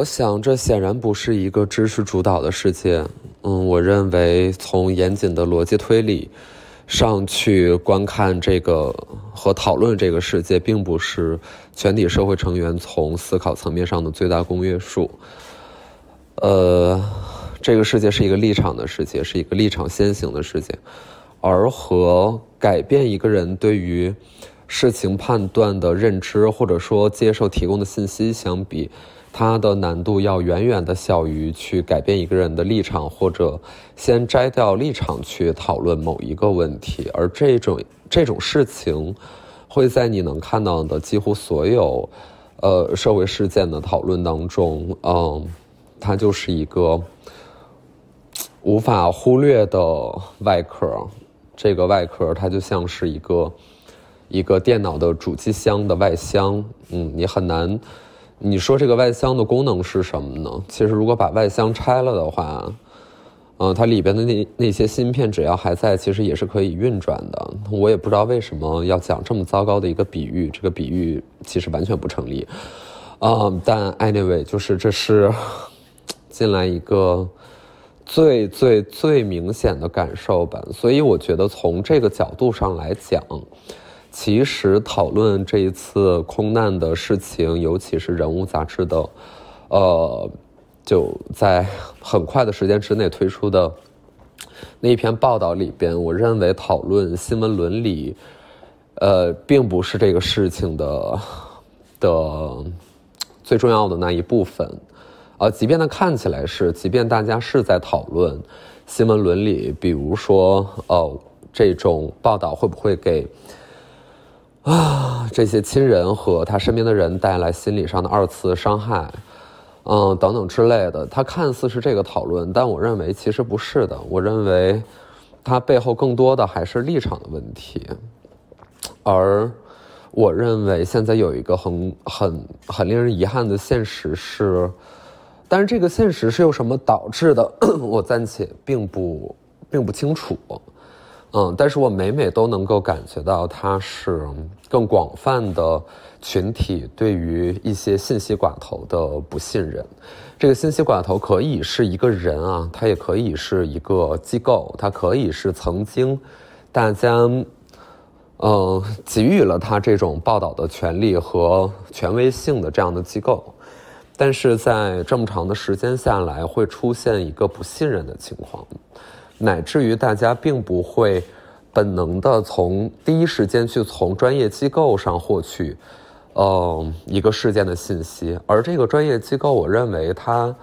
我想这显然不是一个知识主导的世界。嗯，我认为从严谨的逻辑推理上去观看这个和讨论这个世界，并不是全体社会成员从思考层面上的最大公约数。呃，这个世界是一个立场的世界，是一个立场先行的世界，而和改变一个人对于事情判断的认知，或者说接受提供的信息相比，它的难度要远远的小于去改变一个人的立场，或者先摘掉立场去讨论某一个问题。而这种这种事情，会在你能看到的几乎所有呃社会事件的讨论当中，嗯。它就是一个无法忽略的外壳，这个外壳它就像是一个一个电脑的主机箱的外箱，嗯，你很难，你说这个外箱的功能是什么呢？其实如果把外箱拆了的话，嗯，它里边的那那些芯片只要还在，其实也是可以运转的。我也不知道为什么要讲这么糟糕的一个比喻，这个比喻其实完全不成立，嗯，但 anyway 就是这是。进来一个最最最明显的感受吧，所以我觉得从这个角度上来讲，其实讨论这一次空难的事情，尤其是人物杂志的，呃，就在很快的时间之内推出的那一篇报道里边，我认为讨论新闻伦理，呃，并不是这个事情的的最重要的那一部分。呃，即便它看起来是，即便大家是在讨论新闻伦理，比如说，呃，这种报道会不会给啊这些亲人和他身边的人带来心理上的二次伤害，嗯，等等之类的，他看似是这个讨论，但我认为其实不是的。我认为他背后更多的还是立场的问题，而我认为现在有一个很很很令人遗憾的现实是。但是这个现实是由什么导致的？我暂且并不并不清楚，嗯，但是我每每都能够感觉到，它是更广泛的群体对于一些信息寡头的不信任。这个信息寡头可以是一个人啊，他也可以是一个机构，他可以是曾经大家嗯给予了他这种报道的权利和权威性的这样的机构。但是在这么长的时间下来，会出现一个不信任的情况，乃至于大家并不会本能的从第一时间去从专业机构上获取，呃，一个事件的信息。而这个专业机构，我认为它，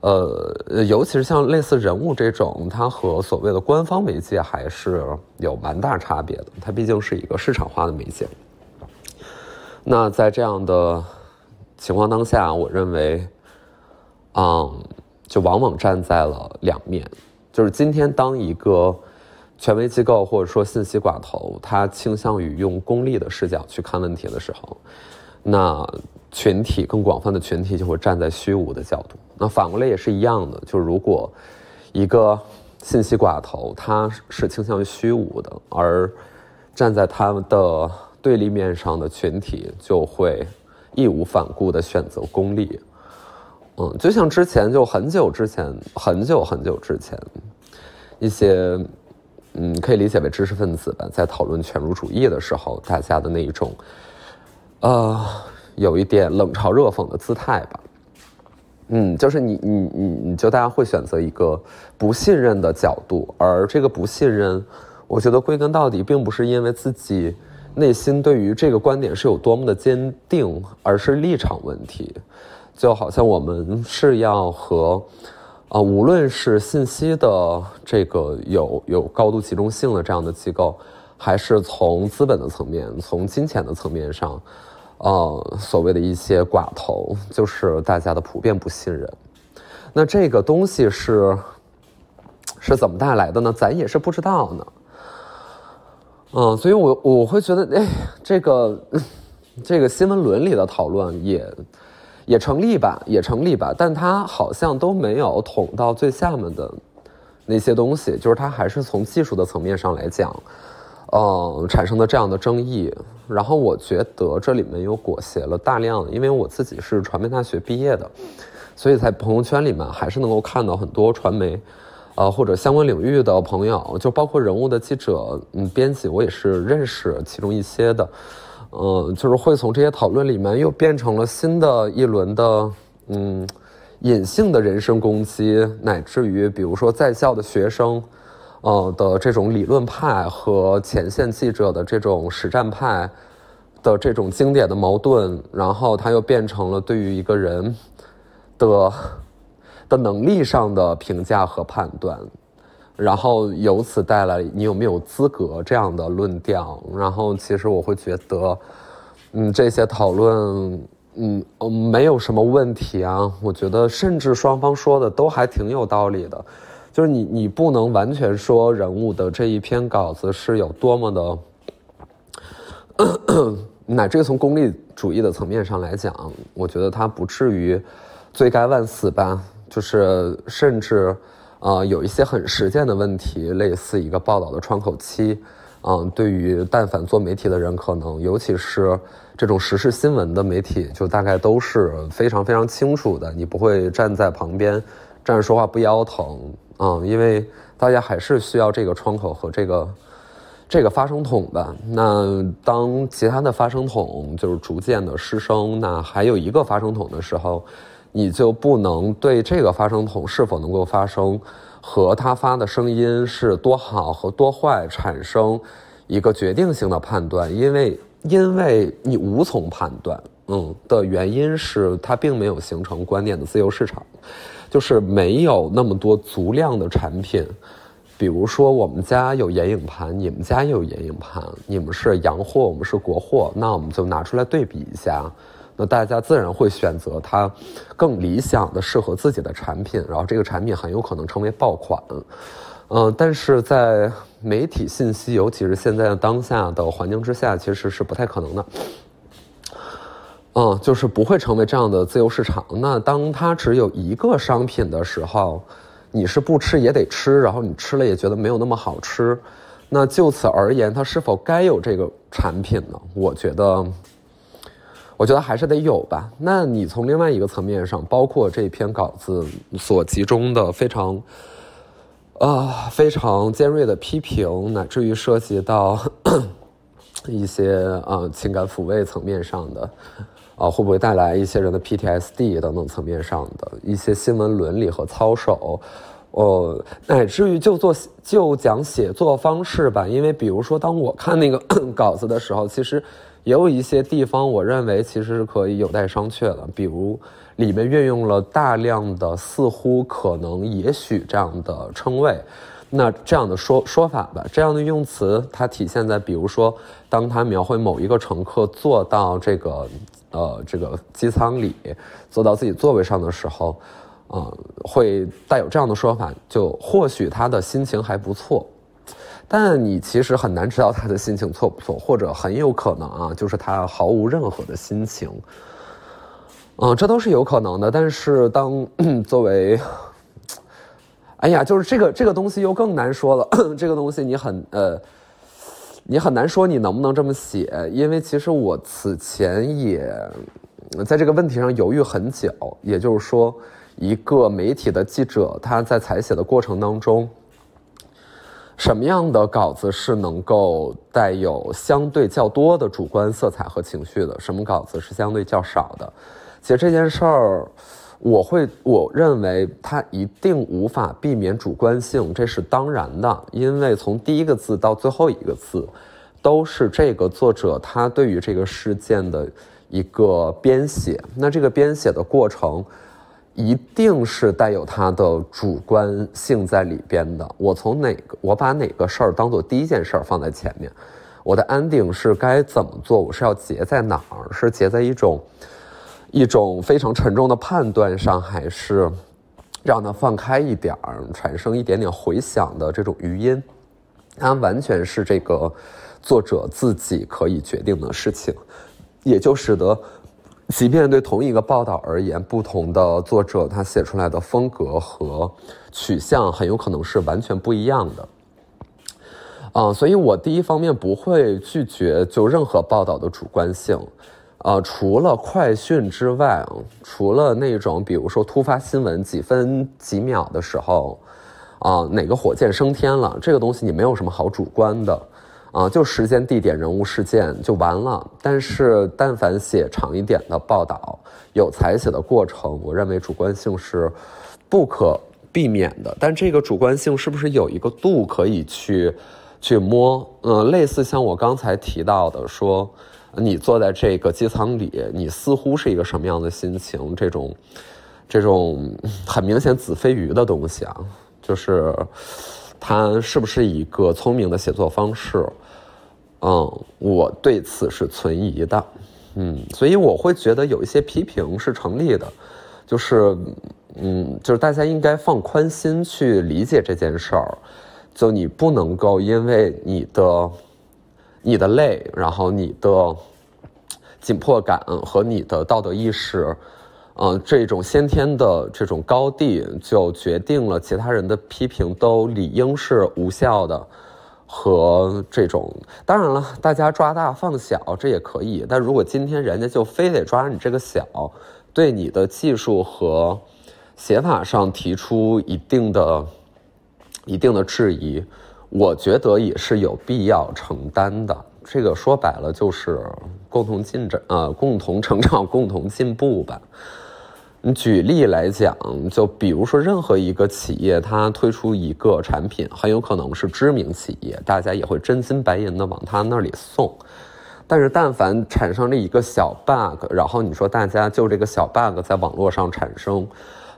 呃，尤其是像类似人物这种，它和所谓的官方媒介还是有蛮大差别的。它毕竟是一个市场化的媒介。那在这样的。情况当下，我认为，嗯，就往往站在了两面。就是今天，当一个权威机构或者说信息寡头，他倾向于用功利的视角去看问题的时候，那群体更广泛的群体就会站在虚无的角度。那反过来也是一样的，就如果一个信息寡头他是倾向于虚无的，而站在他们的对立面上的群体就会。义无反顾的选择功利，嗯，就像之前就很久之前，很久很久之前，一些嗯可以理解为知识分子吧，在讨论犬儒主义的时候，大家的那一种，呃，有一点冷嘲热讽的姿态吧，嗯，就是你你你你就大家会选择一个不信任的角度，而这个不信任，我觉得归根到底并不是因为自己。内心对于这个观点是有多么的坚定，而是立场问题，就好像我们是要和，啊，无论是信息的这个有有高度集中性的这样的机构，还是从资本的层面、从金钱的层面上，呃，所谓的一些寡头，就是大家的普遍不信任。那这个东西是是怎么带来的呢？咱也是不知道呢。嗯，所以，我我会觉得，哎，这个这个新闻伦理的讨论也也成立吧，也成立吧，但它好像都没有捅到最下面的那些东西，就是它还是从技术的层面上来讲，呃，产生的这样的争议。然后我觉得这里面又裹挟了大量，因为我自己是传媒大学毕业的，所以在朋友圈里面还是能够看到很多传媒，呃或者相关领域的朋友，就包括人物的记者、嗯编辑，我也是认识其中一些的，呃，就是会从这些讨论里面又变成了新的一轮的嗯隐性的人身攻击，乃至于比如说在校的学生。呃的这种理论派和前线记者的这种实战派的这种经典的矛盾，然后它又变成了对于一个人的的能力上的评价和判断，然后由此带来你有没有资格这样的论调。然后其实我会觉得，嗯，这些讨论，嗯，没有什么问题啊。我觉得甚至双方说的都还挺有道理的。就是你，你不能完全说人物的这一篇稿子是有多么的，乃至于从功利主义的层面上来讲，我觉得他不至于罪该万死吧。就是甚至，呃，有一些很实践的问题，类似一个报道的窗口期，嗯，对于但凡做媒体的人，可能尤其是这种时事新闻的媒体，就大概都是非常非常清楚的。你不会站在旁边站着说话不腰疼。嗯，因为大家还是需要这个窗口和这个这个发声筒吧。那当其他的发声筒就是逐渐的失声，那还有一个发声筒的时候，你就不能对这个发声筒是否能够发声和它发的声音是多好和多坏产生一个决定性的判断，因为因为你无从判断。嗯，的原因是它并没有形成观念的自由市场。就是没有那么多足量的产品，比如说我们家有眼影盘，你们家也有眼影盘，你们是洋货，我们是国货，那我们就拿出来对比一下，那大家自然会选择它更理想的、适合自己的产品，然后这个产品很有可能成为爆款，嗯，但是在媒体信息，尤其是现在当下的环境之下，其实是不太可能的。嗯，就是不会成为这样的自由市场。那当它只有一个商品的时候，你是不吃也得吃，然后你吃了也觉得没有那么好吃。那就此而言，它是否该有这个产品呢？我觉得，我觉得还是得有吧。那你从另外一个层面上，包括这篇稿子所集中的非常，啊，非常尖锐的批评，乃至于涉及到 一些啊情感抚慰层面上的。啊，会不会带来一些人的 PTSD 等等层面上的一些新闻伦理和操守？呃，乃至于就做就讲写作方式吧，因为比如说，当我看那个 稿子的时候，其实也有一些地方，我认为其实是可以有待商榷的。比如里面运用了大量的似乎、可能、也许这样的称谓，那这样的说说法吧，这样的用词，它体现在比如说，当他描绘某一个乘客坐到这个。呃，这个机舱里坐到自己座位上的时候，呃，会带有这样的说法，就或许他的心情还不错，但你其实很难知道他的心情错不错，或者很有可能啊，就是他毫无任何的心情，嗯，这都是有可能的。但是当 作为，哎呀，就是这个这个东西又更难说了，这个东西你很呃。你很难说你能不能这么写，因为其实我此前也在这个问题上犹豫很久。也就是说，一个媒体的记者他在采写的过程当中，什么样的稿子是能够带有相对较多的主观色彩和情绪的，什么稿子是相对较少的？其实这件事儿。我会，我认为它一定无法避免主观性，这是当然的，因为从第一个字到最后一个字，都是这个作者他对于这个事件的一个编写。那这个编写的过程，一定是带有它的主观性在里边的。我从哪个，我把哪个事儿当做第一件事儿放在前面，我的安定是该怎么做？我是要结在哪儿？是结在一种。一种非常沉重的判断上，还是让它放开一点儿，产生一点点回响的这种余音，它完全是这个作者自己可以决定的事情，也就使得，即便对同一个报道而言，不同的作者他写出来的风格和取向很有可能是完全不一样的。啊，所以我第一方面不会拒绝就任何报道的主观性。呃，除了快讯之外，除了那种比如说突发新闻几分几秒的时候，啊，哪个火箭升天了，这个东西你没有什么好主观的，啊，就时间、地点、人物、事件就完了。但是，但凡写长一点的报道，有采写的过程，我认为主观性是不可避免的。但这个主观性是不是有一个度可以去去摸？嗯，类似像我刚才提到的说。你坐在这个机舱里，你似乎是一个什么样的心情？这种，这种很明显子非鱼的东西啊，就是它是不是一个聪明的写作方式？嗯，我对此是存疑的。嗯，所以我会觉得有一些批评是成立的，就是，嗯，就是大家应该放宽心去理解这件事儿，就你不能够因为你的。你的累，然后你的紧迫感和你的道德意识，嗯，这种先天的这种高地，就决定了其他人的批评都理应是无效的。和这种，当然了，大家抓大放小这也可以，但如果今天人家就非得抓你这个小，对你的技术和写法上提出一定的、一定的质疑。我觉得也是有必要承担的。这个说白了就是共同进展，呃，共同成长，共同进步吧。举例来讲，就比如说任何一个企业，它推出一个产品，很有可能是知名企业，大家也会真金白银的往他那里送。但是，但凡产生了一个小 bug，然后你说大家就这个小 bug 在网络上产生。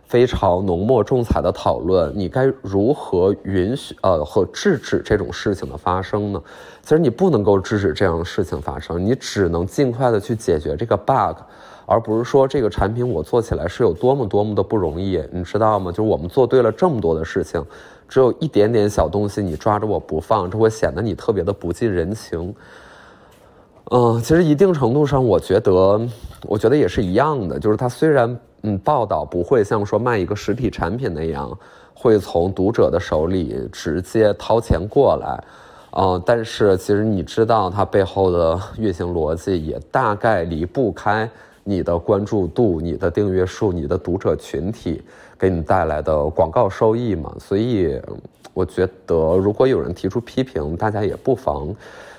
非常浓墨重彩的讨论，你该如何允许呃和制止这种事情的发生呢？其实你不能够制止这样的事情发生，你只能尽快的去解决这个 bug，而不是说这个产品我做起来是有多么多么的不容易，你知道吗？就是我们做对了这么多的事情，只有一点点小东西你抓着我不放，这会显得你特别的不近人情。嗯，其实一定程度上，我觉得，我觉得也是一样的，就是它虽然。嗯，报道不会像说卖一个实体产品那样，会从读者的手里直接掏钱过来，嗯，但是其实你知道它背后的运行逻辑，也大概离不开你的关注度、你的订阅数、你的读者群体给你带来的广告收益嘛。所以，我觉得如果有人提出批评，大家也不妨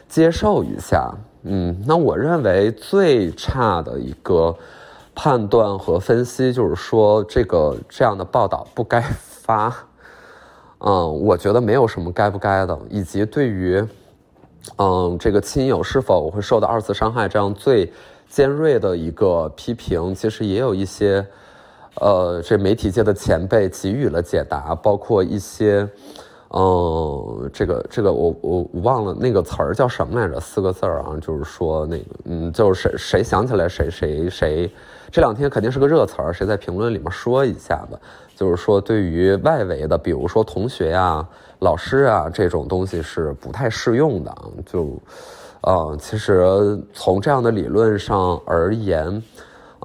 接受一下。嗯，那我认为最差的一个。判断和分析，就是说这个这样的报道不该发，嗯，我觉得没有什么该不该的，以及对于，嗯，这个亲友是否会受到二次伤害这样最尖锐的一个批评，其实也有一些，呃，这媒体界的前辈给予了解答，包括一些。嗯，这个这个我我我忘了那个词儿叫什么来着？四个字儿啊，就是说那个嗯，就是谁谁想起来谁谁谁，这两天肯定是个热词儿，谁在评论里面说一下吧？就是说对于外围的，比如说同学呀、老师啊这种东西是不太适用的。就，呃，其实从这样的理论上而言，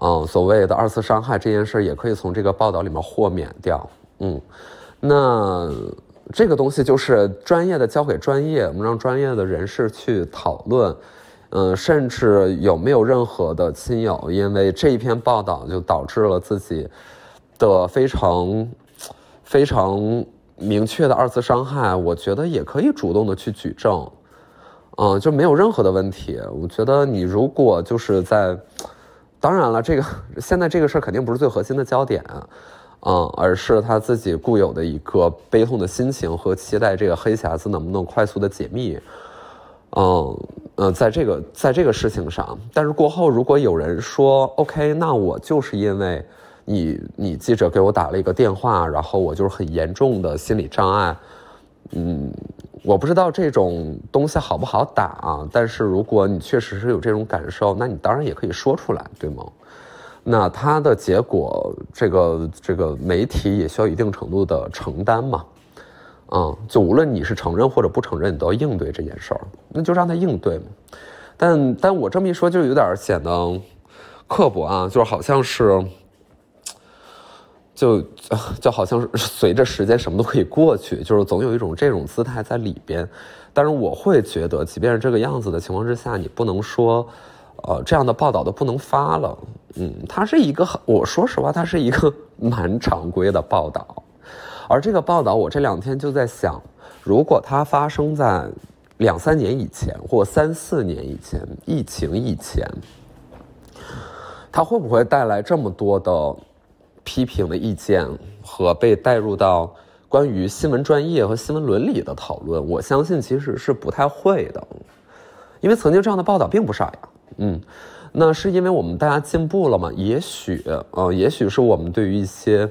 嗯，所谓的二次伤害这件事也可以从这个报道里面豁免掉。嗯，那。这个东西就是专业的交给专业，我们让专业的人士去讨论，嗯，甚至有没有任何的亲友因为这一篇报道就导致了自己的非常非常明确的二次伤害，我觉得也可以主动的去举证，嗯，就没有任何的问题。我觉得你如果就是在，当然了，这个现在这个事儿肯定不是最核心的焦点。嗯，而是他自己固有的一个悲痛的心情和期待，这个黑匣子能不能快速的解密？嗯嗯，在这个在这个事情上，但是过后如果有人说 OK，那我就是因为你你记者给我打了一个电话，然后我就是很严重的心理障碍，嗯，我不知道这种东西好不好打啊，但是如果你确实是有这种感受，那你当然也可以说出来，对吗？那它的结果，这个这个媒体也需要一定程度的承担嘛，嗯，就无论你是承认或者不承认，你都要应对这件事儿，那就让他应对嘛。但但我这么一说，就有点显得刻薄啊，就是好像是，就就好像 随着时间什么都可以过去，就是总有一种这种姿态在里边。但是我会觉得，即便是这个样子的情况之下，你不能说。呃，这样的报道都不能发了。嗯，它是一个，我说实话，它是一个 蛮常规的报道。而这个报道，我这两天就在想，如果它发生在两三年以前或三四年以前，疫情以前，它会不会带来这么多的批评的意见和被带入到关于新闻专业和新闻伦理的讨论？我相信其实是不太会的，因为曾经这样的报道并不少呀。嗯。那是因为我们大家进步了嘛？也许，呃，也许是我们对于一些，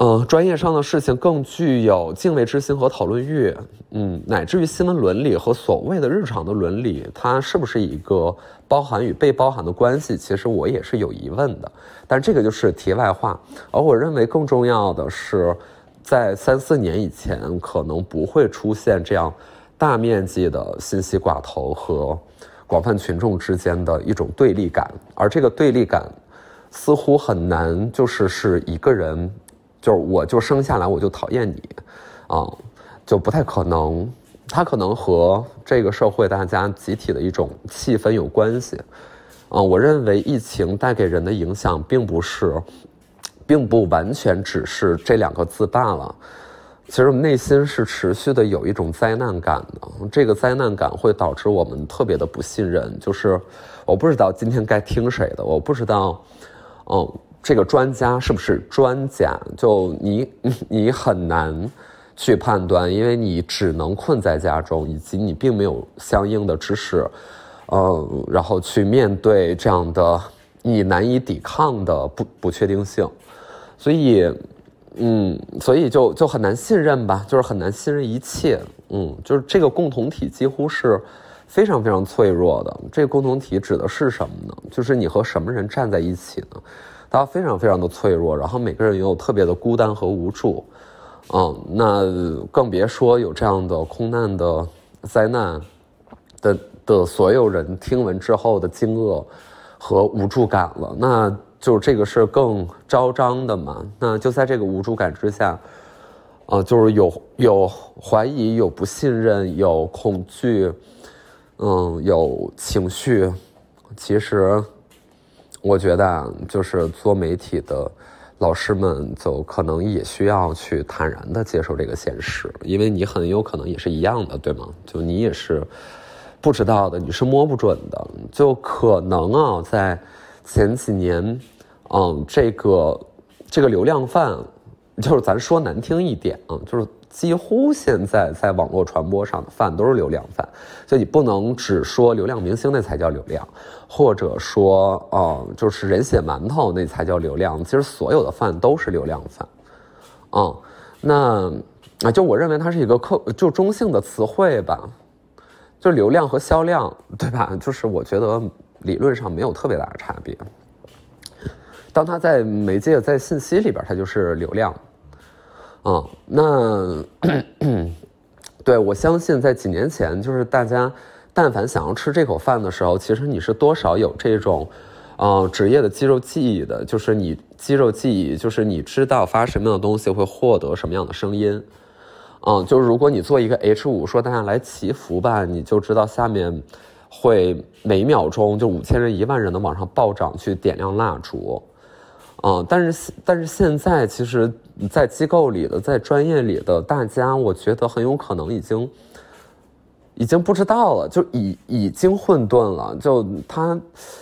呃，专业上的事情更具有敬畏之心和讨论欲，嗯，乃至于新闻伦理和所谓的日常的伦理，它是不是一个包含与被包含的关系？其实我也是有疑问的。但这个就是题外话。而我认为更重要的是，在三四年以前，可能不会出现这样大面积的信息寡头和。广泛群众之间的一种对立感，而这个对立感似乎很难，就是是一个人，就是我就生下来我就讨厌你，啊，就不太可能。它可能和这个社会大家集体的一种气氛有关系，啊，我认为疫情带给人的影响并不是，并不完全只是这两个字罢了。其实我们内心是持续的有一种灾难感的，这个灾难感会导致我们特别的不信任。就是我不知道今天该听谁的，我不知道，嗯，这个专家是不是专家？就你 你很难去判断，因为你只能困在家中，以及你并没有相应的知识，呃，然后去面对这样的你难以抵抗的不不确定性，所以。嗯，所以就就很难信任吧，就是很难信任一切。嗯，就是这个共同体几乎是非常非常脆弱的。这个共同体指的是什么呢？就是你和什么人站在一起呢？他非常非常的脆弱，然后每个人又特别的孤单和无助。嗯，那更别说有这样的空难的灾难的的所有人听闻之后的惊愕和无助感了。那。就这个是更昭彰的嘛？那就在这个无助感之下，呃，就是有有怀疑、有不信任、有恐惧，嗯，有情绪。其实，我觉得啊，就是做媒体的老师们，就可能也需要去坦然的接受这个现实，因为你很有可能也是一样的，对吗？就你也是不知道的，你是摸不准的，就可能啊，在。前几年，嗯，这个这个流量饭，就是咱说难听一点啊，就是几乎现在在网络传播上的饭都是流量饭，就你不能只说流量明星那才叫流量，或者说啊，就是人血馒头那才叫流量。其实所有的饭都是流量饭，嗯，那啊，就我认为它是一个客就中性的词汇吧，就流量和销量，对吧？就是我觉得。理论上没有特别大的差别。当它在媒介在信息里边，它就是流量。啊，那对我相信，在几年前，就是大家但凡想要吃这口饭的时候，其实你是多少有这种，呃，职业的肌肉记忆的，就是你肌肉记忆，就是你知道发什么样的东西会获得什么样的声音。嗯，就是如果你做一个 H 五，说大家来祈福吧，你就知道下面。会每秒钟就五千人、一万人的往上暴涨，去点亮蜡烛，嗯，但是但是现在其实，在机构里的、在专业里的大家，我觉得很有可能已经已经不知道了，就已已经混沌了，就他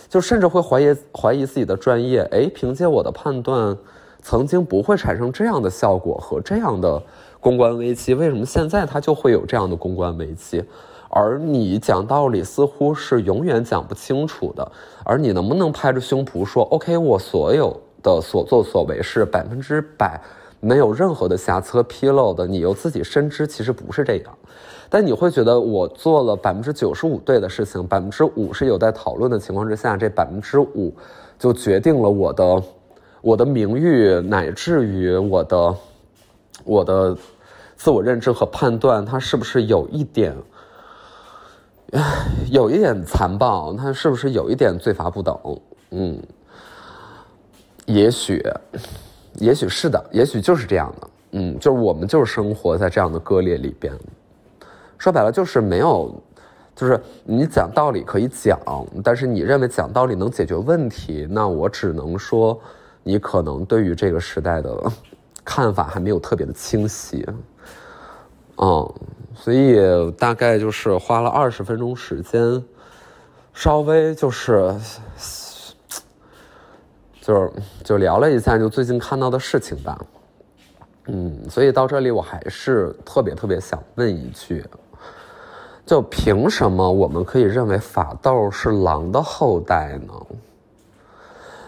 就甚至会怀疑怀疑自己的专业，哎，凭借我的判断，曾经不会产生这样的效果和这样的公关危机，为什么现在他就会有这样的公关危机？而你讲道理似乎是永远讲不清楚的，而你能不能拍着胸脯说，OK，我所有的所作所为是百分之百没有任何的瑕疵和纰漏的？你又自己深知其实不是这样，但你会觉得我做了百分之九十五对的事情，百分之五是有待讨论的情况之下，这百分之五就决定了我的我的名誉，乃至于我的我的自我认知和判断，它是不是有一点？唉有一点残暴，他是不是有一点罪罚不等？嗯，也许，也许是的，也许就是这样的。嗯，就是我们就是生活在这样的割裂里边。说白了，就是没有，就是你讲道理可以讲，但是你认为讲道理能解决问题，那我只能说，你可能对于这个时代的看法还没有特别的清晰。嗯，所以大概就是花了二十分钟时间，稍微就是。就是就聊了一下，就最近看到的事情吧，嗯，所以到这里我还是特别特别想问一句，就凭什么我们可以认为法斗是狼的后代呢？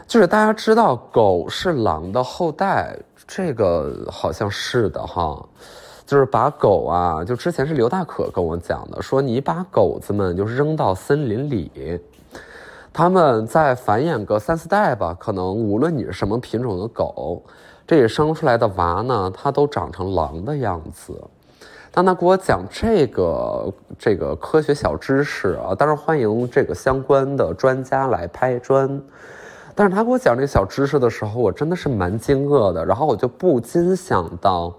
就是大家知道狗是狼的后代，这个好像是的哈，就是把狗啊，就之前是刘大可跟我讲的，说你把狗子们就扔到森林里。他们在繁衍个三四代吧，可能无论你是什么品种的狗，这里生出来的娃呢，它都长成狼的样子。当他给我讲这个这个科学小知识啊，当然欢迎这个相关的专家来拍砖。但是他给我讲这个小知识的时候，我真的是蛮惊愕的。然后我就不禁想到，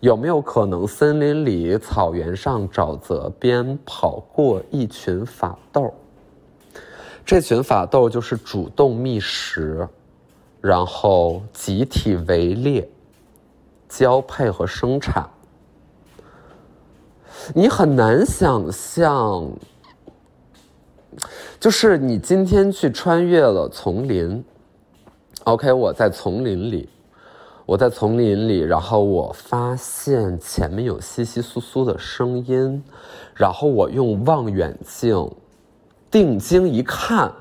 有没有可能森林里、草原上、沼泽边跑过一群法斗？这群法斗就是主动觅食，然后集体围猎、交配和生产。你很难想象，就是你今天去穿越了丛林，OK，我在丛林里，我在丛林里，然后我发现前面有窸窸窣窣的声音，然后我用望远镜。定睛一看，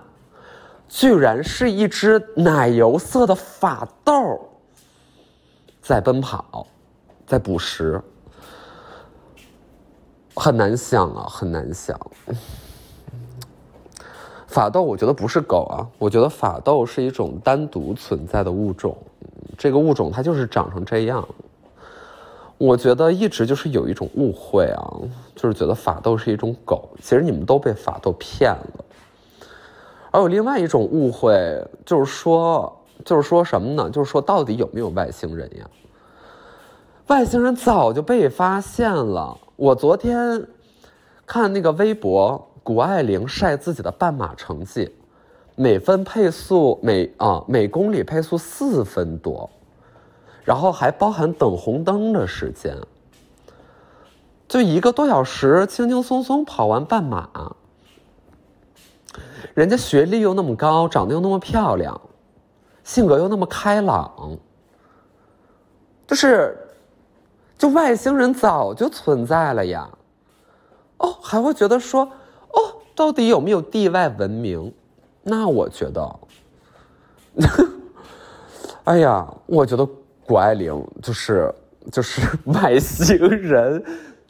居然是一只奶油色的法斗在奔跑，在捕食。很难想啊，很难想。法斗，我觉得不是狗啊，我觉得法斗是一种单独存在的物种。这个物种它就是长成这样。我觉得一直就是有一种误会啊，就是觉得法斗是一种狗，其实你们都被法斗骗了。而有另外一种误会，就是说，就是说什么呢？就是说，到底有没有外星人呀？外星人早就被发现了。我昨天看那个微博，谷爱凌晒自己的半马成绩，每分配速每啊每公里配速四分多。然后还包含等红灯的时间，就一个多小时，轻轻松松跑完半马。人家学历又那么高，长得又那么漂亮，性格又那么开朗，就是，就外星人早就存在了呀。哦，还会觉得说，哦，到底有没有地外文明？那我觉得，哎呀，我觉得。谷爱凌就是就是 外星人，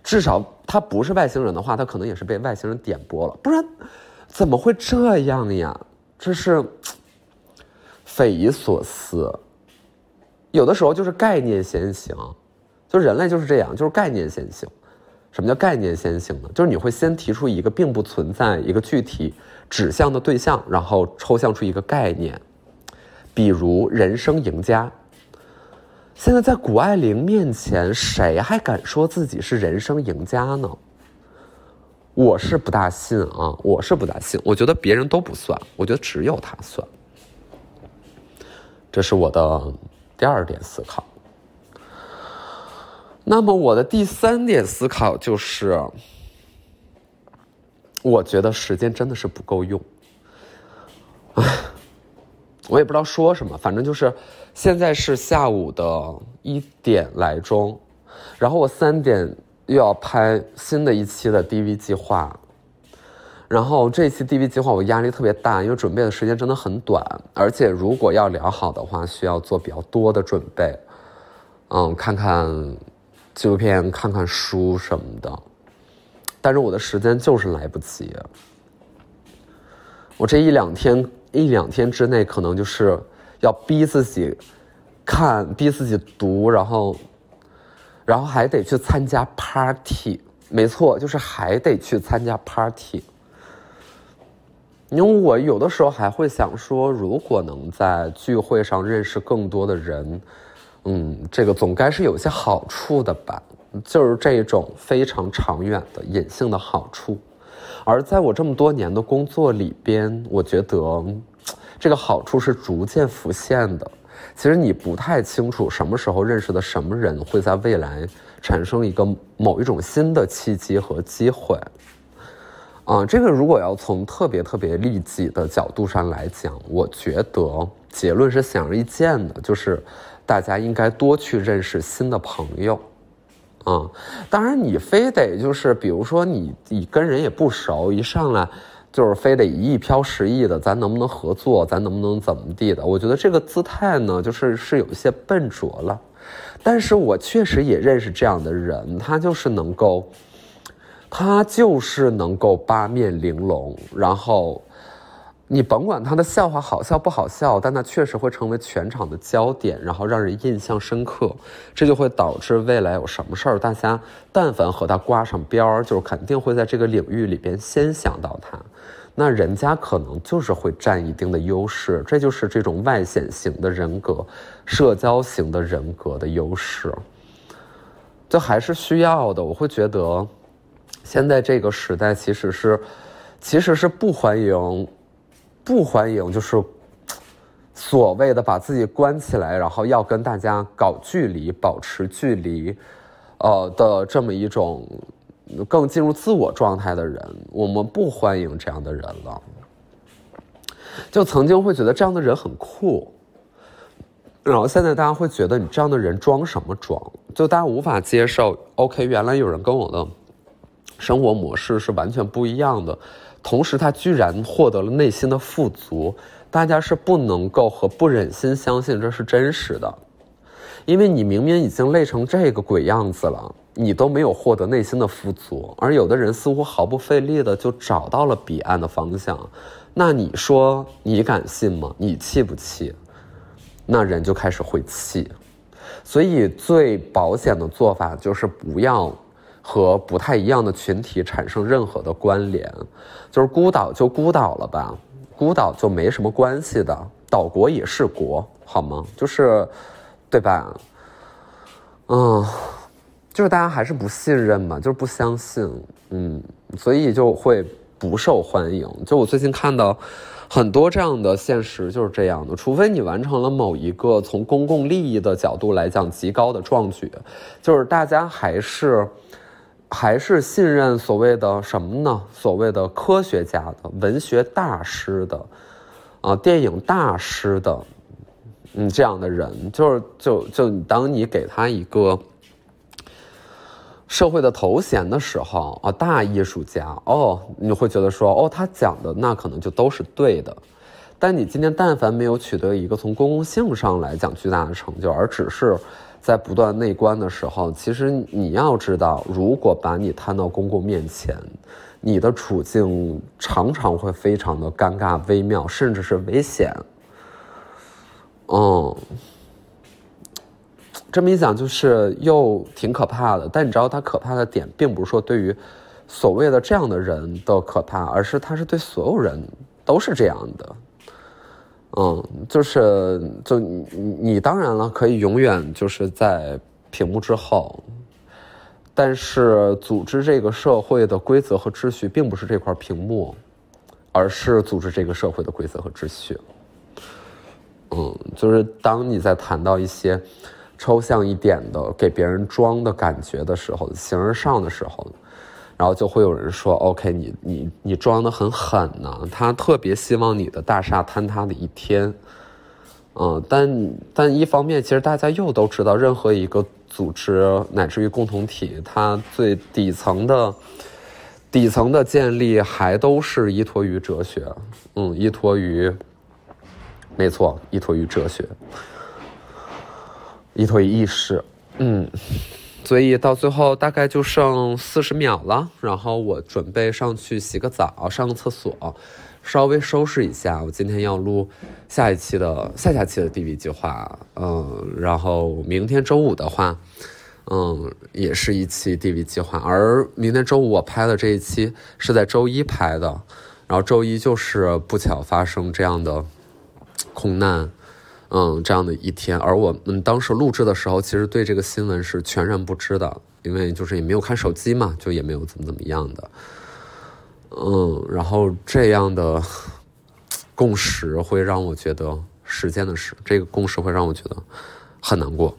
至少她不是外星人的话，她可能也是被外星人点播了，不然怎么会这样呀？这是匪夷所思。有的时候就是概念先行，就人类就是这样，就是概念先行。什么叫概念先行呢？就是你会先提出一个并不存在一个具体指向的对象，然后抽象出一个概念，比如人生赢家。现在在谷爱凌面前，谁还敢说自己是人生赢家呢？我是不大信啊，我是不大信。我觉得别人都不算，我觉得只有他算。这是我的第二点思考。那么我的第三点思考就是，我觉得时间真的是不够用。唉，我也不知道说什么，反正就是。现在是下午的一点来钟，然后我三点又要拍新的一期的 DV 计划，然后这一期 DV 计划我压力特别大，因为准备的时间真的很短，而且如果要聊好的话，需要做比较多的准备，嗯，看看纪录片，看看书什么的，但是我的时间就是来不及，我这一两天一两天之内可能就是。要逼自己看，逼自己读，然后，然后还得去参加 party。没错，就是还得去参加 party。因为我有的时候还会想说，如果能在聚会上认识更多的人，嗯，这个总该是有些好处的吧？就是这种非常长远的隐性的好处。而在我这么多年的工作里边，我觉得这个好处是逐渐浮现的。其实你不太清楚什么时候认识的什么人会在未来产生一个某一种新的契机和机会。啊，这个如果要从特别特别利己的角度上来讲，我觉得结论是显而易见的，就是大家应该多去认识新的朋友。啊，当然你非得就是，比如说你你跟人也不熟，一上来就是非得一亿飘十亿的，咱能不能合作？咱能不能怎么地的？我觉得这个姿态呢，就是是有一些笨拙了。但是我确实也认识这样的人，他就是能够。他就是能够八面玲珑，然后你甭管他的笑话好笑不好笑，但他确实会成为全场的焦点，然后让人印象深刻。这就会导致未来有什么事儿，大家但凡和他挂上边儿，就是肯定会在这个领域里边先想到他。那人家可能就是会占一定的优势，这就是这种外显型的人格、社交型的人格的优势，就还是需要的。我会觉得。现在这个时代其实是，其实是不欢迎，不欢迎，就是所谓的把自己关起来，然后要跟大家搞距离、保持距离，呃的这么一种更进入自我状态的人，我们不欢迎这样的人了。就曾经会觉得这样的人很酷，然后现在大家会觉得你这样的人装什么装？就大家无法接受。OK，原来有人跟我的。生活模式是完全不一样的，同时他居然获得了内心的富足，大家是不能够和不忍心相信这是真实的，因为你明明已经累成这个鬼样子了，你都没有获得内心的富足，而有的人似乎毫不费力的就找到了彼岸的方向，那你说你敢信吗？你气不气？那人就开始会气，所以最保险的做法就是不要。和不太一样的群体产生任何的关联，就是孤岛就孤岛了吧，孤岛就没什么关系的，岛国也是国，好吗？就是，对吧？嗯，就是大家还是不信任嘛，就是不相信，嗯，所以就会不受欢迎。就我最近看到很多这样的现实就是这样的，除非你完成了某一个从公共利益的角度来讲极高的壮举，就是大家还是。还是信任所谓的什么呢？所谓的科学家的、文学大师的，啊，电影大师的，嗯，这样的人，就是就就当你给他一个社会的头衔的时候，啊，大艺术家，哦，你会觉得说，哦，他讲的那可能就都是对的。但你今天但凡没有取得一个从公共性上来讲巨大的成就，而只是。在不断内观的时候，其实你要知道，如果把你摊到公共面前，你的处境常常会非常的尴尬、微妙，甚至是危险。嗯，这么一讲，就是又挺可怕的。但你知道，它可怕的点，并不是说对于所谓的这样的人的可怕，而是它是对所有人都是这样的。嗯，就是就你你当然了，可以永远就是在屏幕之后，但是组织这个社会的规则和秩序，并不是这块屏幕，而是组织这个社会的规则和秩序。嗯，就是当你在谈到一些抽象一点的给别人装的感觉的时候，形而上的时候。然后就会有人说：“OK，你你你装的很狠呢。”他特别希望你的大厦坍塌的一天，嗯，但但一方面，其实大家又都知道，任何一个组织乃至于共同体，它最底层的底层的建立还都是依托于哲学，嗯，依托于，没错，依托于哲学，依托于意识，嗯。所以到最后大概就剩四十秒了，然后我准备上去洗个澡，上个厕所，稍微收拾一下。我今天要录下一期的下下期的 DV 计划，嗯，然后明天周五的话，嗯，也是一期 DV 计划。而明天周五我拍的这一期是在周一拍的，然后周一就是不巧发生这样的空难。嗯，这样的一天，而我们当时录制的时候，其实对这个新闻是全然不知的，因为就是也没有看手机嘛，就也没有怎么怎么样的。嗯，然后这样的共识会让我觉得时间的事，这个共识会让我觉得很难过。